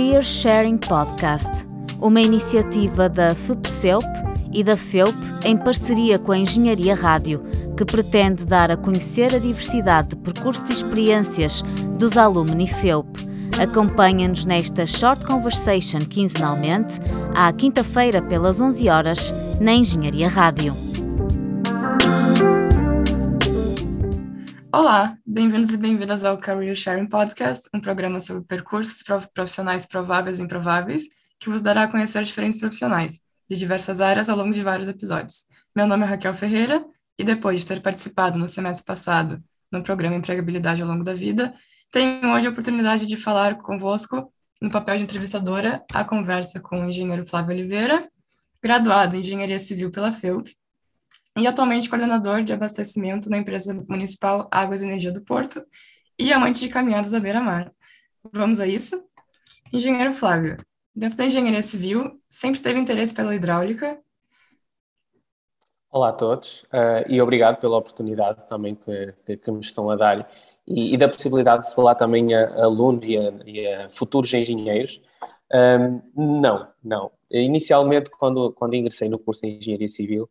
Career Sharing Podcast, uma iniciativa da FUPCELP e da FEUP em parceria com a Engenharia Rádio, que pretende dar a conhecer a diversidade de percursos e experiências dos alumni FEUP. Acompanha-nos nesta Short Conversation quinzenalmente, à quinta-feira pelas 11 horas, na Engenharia Rádio. Olá, bem-vindos e bem-vindas ao Career Sharing Podcast, um programa sobre percursos profissionais prováveis e improváveis, que vos dará a conhecer diferentes profissionais de diversas áreas ao longo de vários episódios. Meu nome é Raquel Ferreira e depois de ter participado no semestre passado no programa Empregabilidade ao longo da vida, tenho hoje a oportunidade de falar convosco no papel de entrevistadora a conversa com o engenheiro Flávio Oliveira, graduado em Engenharia Civil pela FEUP, e atualmente coordenador de abastecimento na empresa municipal Águas e Energia do Porto e amante de caminhadas à beira-mar. Vamos a isso? Engenheiro Flávio, dentro da engenharia civil, sempre teve interesse pela hidráulica? Olá a todos uh, e obrigado pela oportunidade também que, que me estão a dar e, e, da possibilidade de falar também a, alunos e a, e a futuros engenheiros. Um, não, não. Inicialmente, quando, quando ingressei no curso de Engenharia Civil,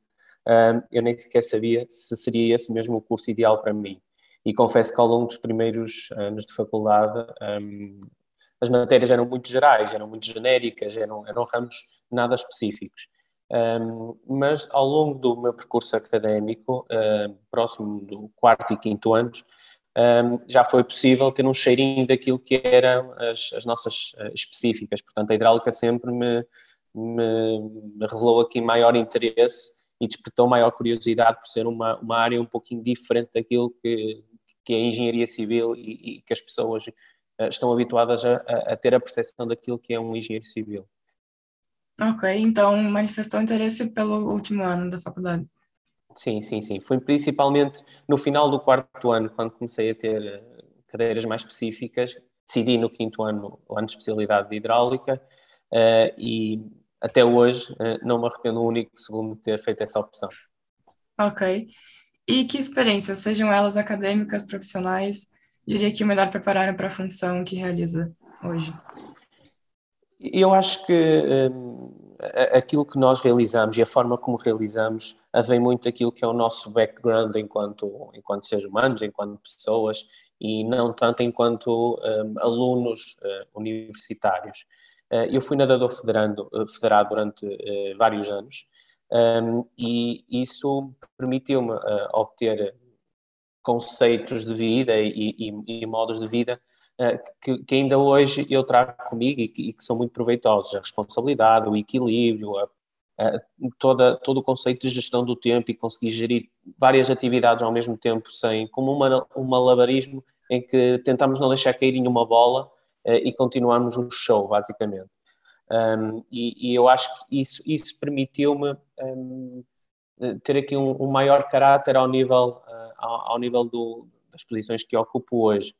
eu nem sequer sabia se seria esse mesmo o curso ideal para mim. E confesso que ao longo dos primeiros anos de faculdade, as matérias eram muito gerais, eram muito genéricas, eram, eram ramos nada específicos. Mas ao longo do meu percurso académico, próximo do quarto e quinto anos, já foi possível ter um cheirinho daquilo que eram as, as nossas uh, específicas. Portanto, a hidráulica sempre me, me, me revelou aqui maior interesse e despertou maior curiosidade por ser uma, uma área um pouquinho diferente daquilo que, que é a engenharia civil e, e que as pessoas uh, estão habituadas a, a, ter a percepção daquilo que é um engenheiro civil. Ok, então manifestou interesse pelo último ano da faculdade. Sim, sim, sim. Foi principalmente no final do quarto ano, quando comecei a ter eh, cadeiras mais específicas. Decidi no quinto ano o ano de especialidade de hidráulica uh, e até hoje uh, não me arrependo um único segundo de ter feito essa opção. Ok. E que experiências, sejam elas acadêmicas, profissionais, diria que o melhor prepararam para a função que realiza hoje? Eu acho que um, aquilo que nós realizamos e a forma como realizamos vem muito daquilo que é o nosso background enquanto, enquanto seres humanos, enquanto pessoas e não tanto enquanto um, alunos uh, universitários. Uh, eu fui nadador federando, uh, federado durante vários anos um, e isso permitiu-me obter conceitos de vida e, e, e modos de vida que, que, ainda hoje eu trago comigo e que, e que, são muito proveitosos. A responsabilidade, o equilíbrio, a, a, toda, todo o conceito de gestão do tempo e conseguir gerir várias atividades ao mesmo tempo, sem, como uma, um malabarismo em que tentamos não deixar cair em uma bola e continuamos o show, basicamente. Um, e, e, eu acho que isso, isso permitiu-me um, ter aqui um, um, maior caráter ao nível, uh, ao, ao, nível do, das posições que ocupo hoje.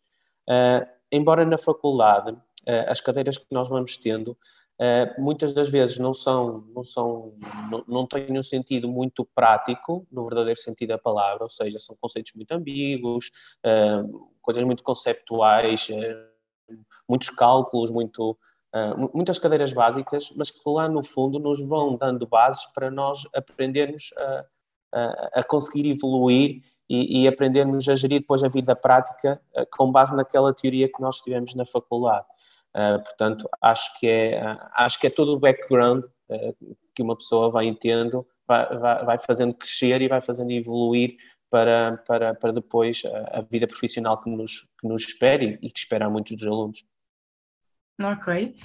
Uh, embora na faculdade eh, as cadeiras que nós vamos tendo eh, muitas das vezes não são, não são, não, não têm um sentido muito prático, no verdadeiro sentido da palavra, ou seja, são conceitos muito ambíguos, eh, coisas muito conceptuais, muitos cálculos, muito, muitas cadeiras básicas, mas que lá no fundo nos vão dando bases para nós aprendermos a, a, a conseguir evoluir e, e aprendermos a gerir depois a vida prática uh, com base naquela teoria que nós tivemos na faculdade. Uh, portanto, acho que é, uh, acho que é todo o background que uma pessoa vai tendo, vai, vai, vai, fazendo crescer e vai fazendo evoluir para, para, para depois a, a vida profissional que nos, que nos espera e, e que espera a muitos dos alunos. Ok.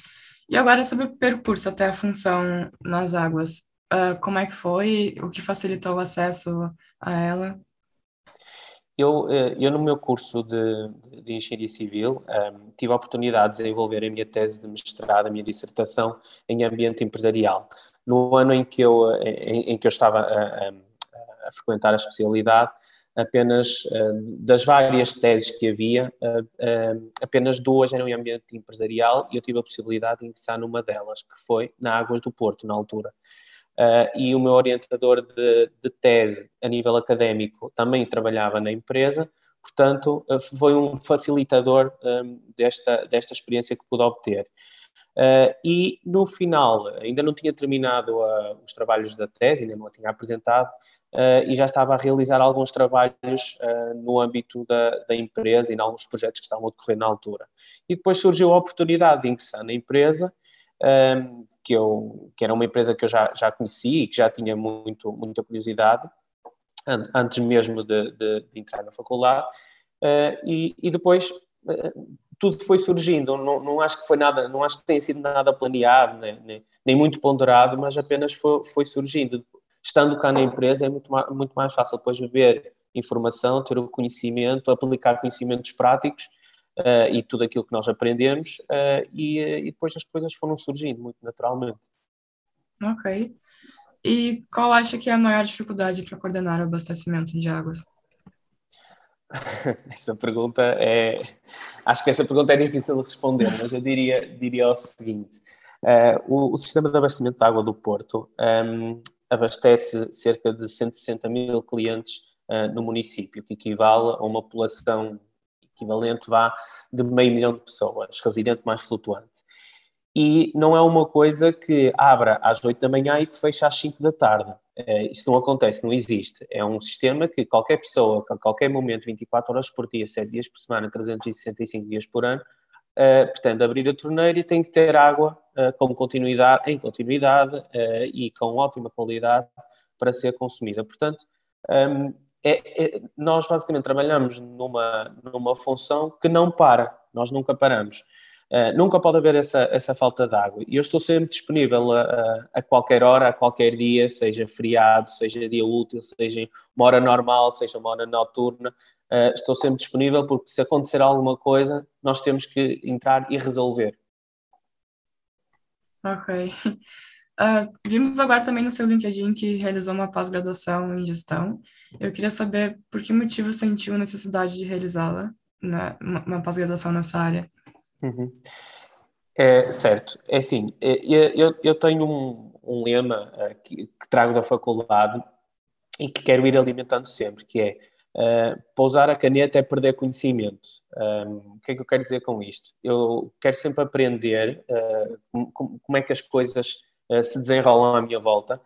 E agora sobre o percurso até a função nas águas. Uh, como é que foi? O que facilitou o acesso a ela? Eu, eh, eu, no meu curso de, de Engenharia Civil, um, tive a oportunidade de desenvolver a minha tese de mestrado, a minha dissertação em ambiente empresarial. No ano em que eu, eh, em, em que eu estava a, a, a, frequentar a especialidade, apenas uh, das várias teses que havia, uh, uh, apenas duas eram em ambiente empresarial e eu tive a possibilidade de ingressar numa delas, que foi na Águas do Porto, na altura. E o meu orientador de, de, tese a nível académico também trabalhava na empresa, portanto, foi um facilitador desta, desta experiência que pude obter. Uh, e no final, ainda não tinha terminado uh, os trabalhos da tese, ainda não a tinha apresentado, uh, e já estava a realizar alguns trabalhos no âmbito da, da, empresa e em alguns projetos que estavam a decorrer na altura. E depois surgiu a oportunidade de ingressar na empresa, um, que, eu, que era uma empresa que eu já, já conhecia e que já tinha muito, muita curiosidade, antes mesmo de, de, de entrar na faculdade, e, e depois tudo foi surgindo, não, não, acho que foi nada, não acho que tenha sido nada planeado, nem, nem, nem muito ponderado, mas apenas foi, foi, surgindo. Estando cá na empresa é muito mais, muito mais fácil depois beber informação, ter o conhecimento, aplicar conhecimentos práticos uh, e tudo aquilo que nós aprendemos uh, e, e, depois as coisas foram surgindo muito naturalmente. Ok. E qual acha que é a maior dificuldade para coordenar o abastecimento de águas? Essa pergunta é. Acho que essa pergunta é difícil de responder, mas eu diria, diria o seguinte: uh, o, o, sistema de abastecimento de água do Porto um, ehm, abastece cerca de 160 mil clientes uh, no município, que equivale a uma população equivalente vá de meio milhão de pessoas, residente mais flutuante e não é uma coisa que abra às 8 da manhã e que fecha às 5 da tarde. É, isso não acontece, não existe. É um sistema que qualquer pessoa, a qualquer momento, 24 horas por dia, 7 dias por semana, 365 dias por ano, uh, pretende abrir a torneira e tem que ter água uh, com continuidade, em continuidade uh, e com ótima qualidade para ser consumida. Portanto, um, é, é, nós basicamente trabalhamos numa, numa função que não para, nós nunca paramos. Nunca pode haver essa, essa falta de água. E eu estou sempre disponível a, a, qualquer hora, a qualquer dia, seja feriado, seja dia útil, seja uma hora normal, seja uma hora noturna. Uh, estou sempre disponível porque se acontecer alguma coisa, nós temos que entrar e resolver. Ok. Uh, vimos agora também no seu LinkedIn que realizou uma pós-graduação em gestão. Eu queria saber por que motivo sentiu necessidade de realizá-la, né, uma, pós-graduação nessa área. Uhum. É, certo, é assim, é, eu, eu tenho um, um lema uh, que, que, trago da faculdade e que quero ir alimentando sempre, que é uh, pousar a caneta é perder conhecimento. Um, o que é que eu quero dizer com isto? Eu quero sempre aprender uh, como, como, é que as coisas se desenrolam à minha volta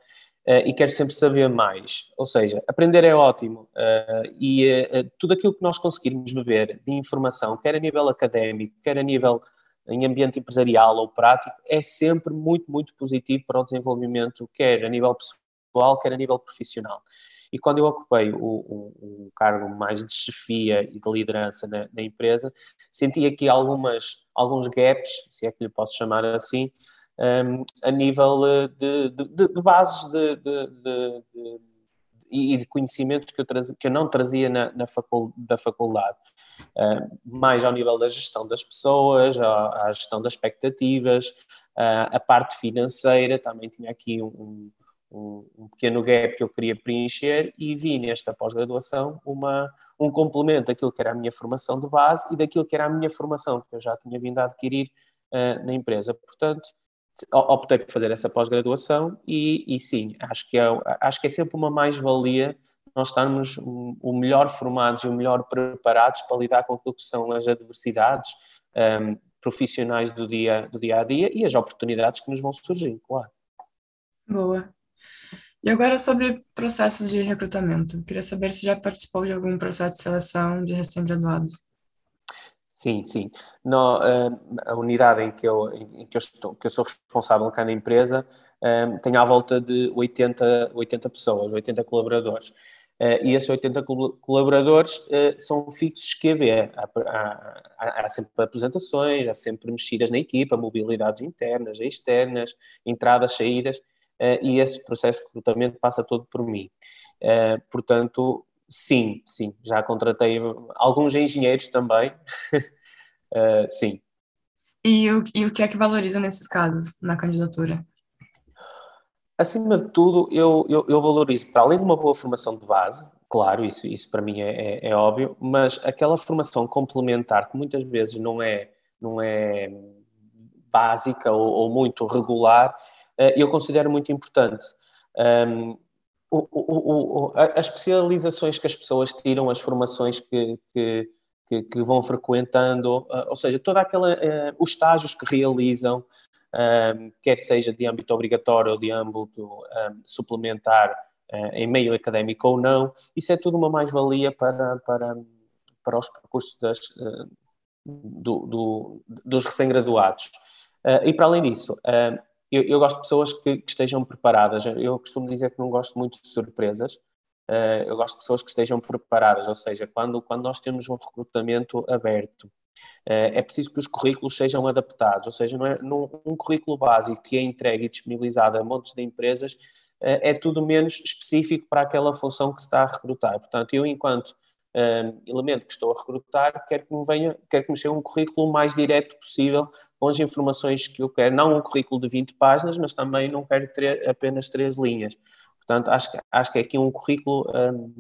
e quero sempre saber mais. Ou seja, aprender é ótimo e tudo aquilo que nós conseguirmos beber de informação, quer a nível académico, quer a nível em ambiente empresarial ou prático, é sempre muito, muito positivo para o desenvolvimento, quer a nível pessoal, quer a nível profissional. E quando eu ocupei o, o, o cargo mais de chefia e de liderança na, na, empresa, senti aqui algumas, alguns gaps, se é que lhe posso chamar assim, um, a nível eh, de, de, de bases de, de, e de conhecimentos que eu, traz, que eu não trazia na, na facul, da faculdade. Uh, mais ao nível da gestão das pessoas, a gestão das expectativas, uh, a parte financeira, também tinha aqui um, um, um, pequeno gap que eu queria preencher e vi nesta pós-graduação uma, um complemento daquilo que era a minha formação de base e daquilo que era a minha formação que eu já tinha vindo a adquirir uh, na empresa. Portanto, optei por fazer essa pós-graduação e, e, sim, acho que, é, acho que é sempre uma mais-valia nós estarmos o melhor formados e o melhor preparados para lidar com aquilo que são as adversidades um, profissionais do dia, do dia a dia e as oportunidades que nos vão surgir, claro. Boa. E agora sobre processos de recrutamento. Queria saber se já participou de algum processo de seleção de recém-graduados. Sim, sim. No, uh, a unidade em que eu, em que eu, estou, que eu sou responsável cá na empresa uh, tem à volta de 80, 80 pessoas, 80 colaboradores. Uh, e esses 80 colaboradores são fixos QB. Há, há, há, sempre apresentações, há sempre mexidas na equipa, mobilidades internas, externas, entradas, saídas, e esse processo de recrutamento passa todo por mim. portanto, Sim, sim, já contratei alguns engenheiros também. sim. E o, e o que é que valoriza nesses casos, na candidatura? Acima de tudo, eu, eu, eu valorizo, para além de uma boa formação de base, claro, isso, isso para mim é, é, é óbvio, mas aquela formação complementar que muitas vezes não é, não é básica ou, ou muito regular, eu considero muito importante. Um, o, o, o, as especializações que as pessoas tiram, as formações que, que, que, que vão frequentando, uh, ou seja, toda aquela, uh, os estágios que realizam, um, quer seja de âmbito obrigatório ou de âmbito um, suplementar uh, em meio académico ou não, isso é tudo uma mais-valia para, para, para os percursos das, uh, do, do, dos recém-graduados. E para além disso, eu, eu, gosto de pessoas que, que, estejam preparadas. Eu costumo dizer que não gosto muito de surpresas. eu gosto de pessoas que estejam preparadas, ou seja, quando, quando nós temos um recrutamento aberto, é preciso que os currículos sejam adaptados, ou seja, não é, num, um currículo básico que é entregue e disponibilizado a montes de empresas é tudo menos específico para aquela função que se está a recrutar. Portanto, eu, enquanto um, elemento que estou a recrutar, quero que me venha, quero que me chegue um currículo mais direto possível com as informações que eu quero. Não um currículo de 20 páginas, mas também não quero ter apenas três linhas. Portanto, acho, acho que é aqui um currículo um,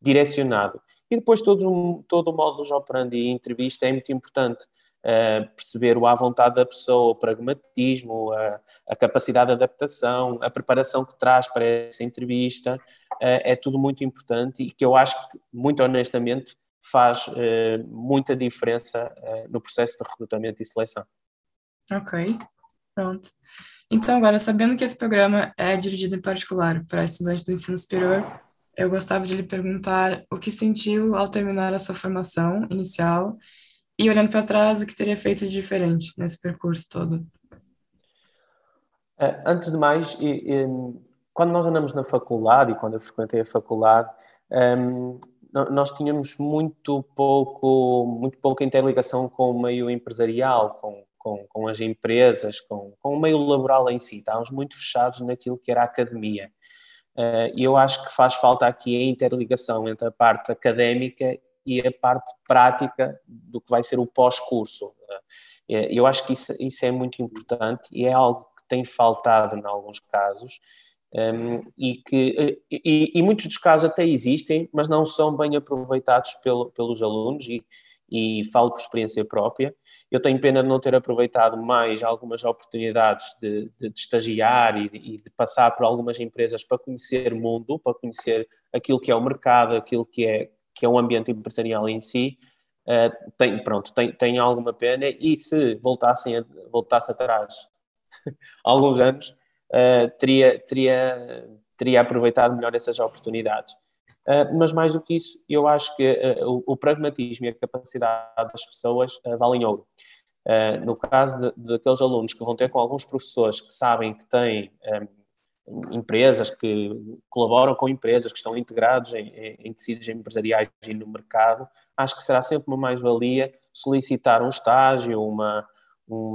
direcionado. E depois todo, todo o modo de operandi e entrevista é muito importante. Uh, perceber o à vontade da pessoa, o pragmatismo, a, a, capacidade de adaptação, a preparação que traz para essa entrevista, é tudo muito importante e que eu acho que, muito honestamente, faz uh, muita diferença no processo de recrutamento e seleção. Ok, pronto. Então, agora, sabendo que esse programa é dirigido em particular para estudantes do ensino superior, eu gostava de lhe perguntar o que sentiu ao terminar a sua formação inicial e, olhando para trás, o que teria feito de diferente nesse percurso todo. É, antes de mais, quando nós andamos na faculdade e quando eu frequentei a faculdade, um, nós tínhamos muito pouco, muito pouca interligação com o meio empresarial, com, com, com as empresas, com, com o meio laboral em si. Estávamos muito fechados naquilo que era a academia. Uh, e eu acho que faz falta aqui a interligação entre a parte académica e a parte prática do que vai ser o pós-curso. Uh, eu acho que isso, isso, é muito importante e é algo que tem faltado em alguns casos um, e que e, e, muitos dos casos até existem, mas não são bem aproveitados pelo, pelos alunos e, e falo por experiência própria. Eu tenho pena de não ter aproveitado mais algumas oportunidades de, de, de estagiar e de, e de, passar por algumas empresas para conhecer o mundo, para conhecer aquilo que é o mercado, aquilo que é, que é o ambiente empresarial em si. Uh, tem, pronto, tem, tem alguma pena e se voltassem a, voltasse atrás alguns anos, uh, teria, teria, teria aproveitado melhor essas oportunidades. Uh, mas mais do que isso, eu acho que uh, o, o, pragmatismo e a capacidade das pessoas valem ouro. no caso daqueles alunos que vão ter com alguns professores que sabem que têm um, empresas, que colaboram com empresas, que estão integrados em, em, em tecidos empresariais e no mercado, acho que será sempre uma mais-valia solicitar um estágio, uma, um,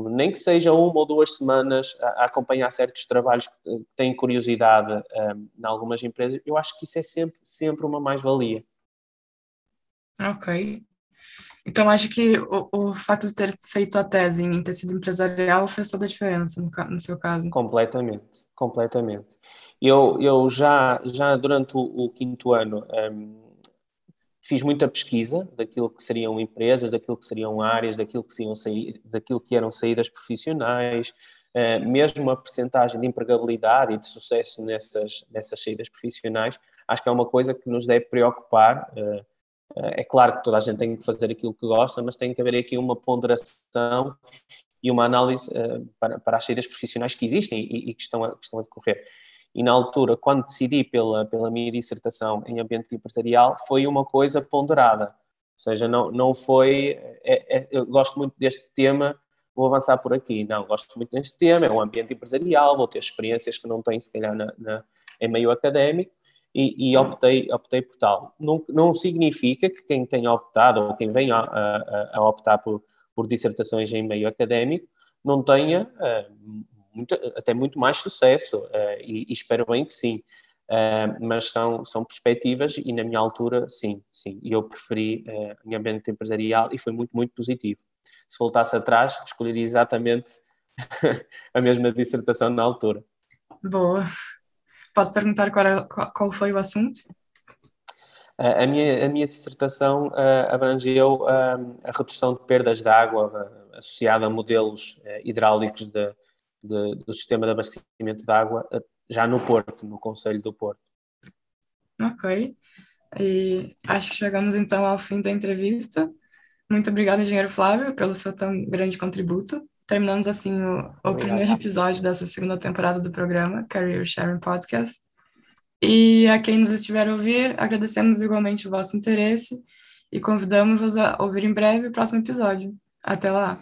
nem que seja uma ou duas semanas a, a acompanhar certos trabalhos que têm curiosidade um, em algumas empresas, eu acho que isso é sempre, sempre uma mais-valia. Ok. Então, acho que o, o fato de ter feito a tese em tecido empresarial fez toda a diferença no, no seu caso. Completamente, completamente. Eu, eu já, já durante o, o quinto ano um, fiz muita pesquisa daquilo que seriam empresas, daquilo que seriam áreas, daquilo que, seriam daquilo que eram saídas profissionais, uh, mesmo a percentagem de empregabilidade e de sucesso nessas, nessas saídas profissionais, acho que é uma coisa que nos deve preocupar. Uh, é claro que toda a gente tem que fazer aquilo que gosta, mas tem que haver aqui uma ponderação e uma análise para, para as saídas profissionais que existem e que, estão a, que estão a decorrer e na altura, quando decidi pela, pela minha dissertação em ambiente empresarial, foi uma coisa ponderada. Ou seja, não, não foi. É, é, eu gosto muito deste tema, vou avançar por aqui. Não, gosto muito deste tema, é um ambiente empresarial, vou ter experiências que não tenho, se calhar, na, na em meio académico. E, e, optei, optei por tal. Não, não significa que quem tenha optado ou quem venha a, a, a optar por, por dissertações em meio académico não tenha uh, muito, até muito mais sucesso, uh, e, e, espero bem que sim. Uh, mas são, são perspectivas e na minha altura, sim, sim. E eu preferi uh, em ambiente empresarial e foi muito, muito positivo. Se voltasse atrás, escolheria exatamente a mesma dissertação na altura. Boa. Posso perguntar qual, qual foi o assunto? Uh, a, minha, a minha dissertação uh, abrangeu uh, a redução de perdas de água associada a modelos hidráulicos de, de, do sistema de abastecimento de água já no Porto, no Conselho do Porto. Ok. E acho que chegamos então ao fim da entrevista. Muito obrigada, engenheiro Flávio, pelo seu tão grande contributo terminamos assim o, o primeiro episódio dessa segunda temporada do programa, Career Sharing Podcast. E a quem nos estiver a ouvir, agradecemos igualmente o vosso interesse e convidamos-vos a ouvir em breve o próximo episódio. Até lá!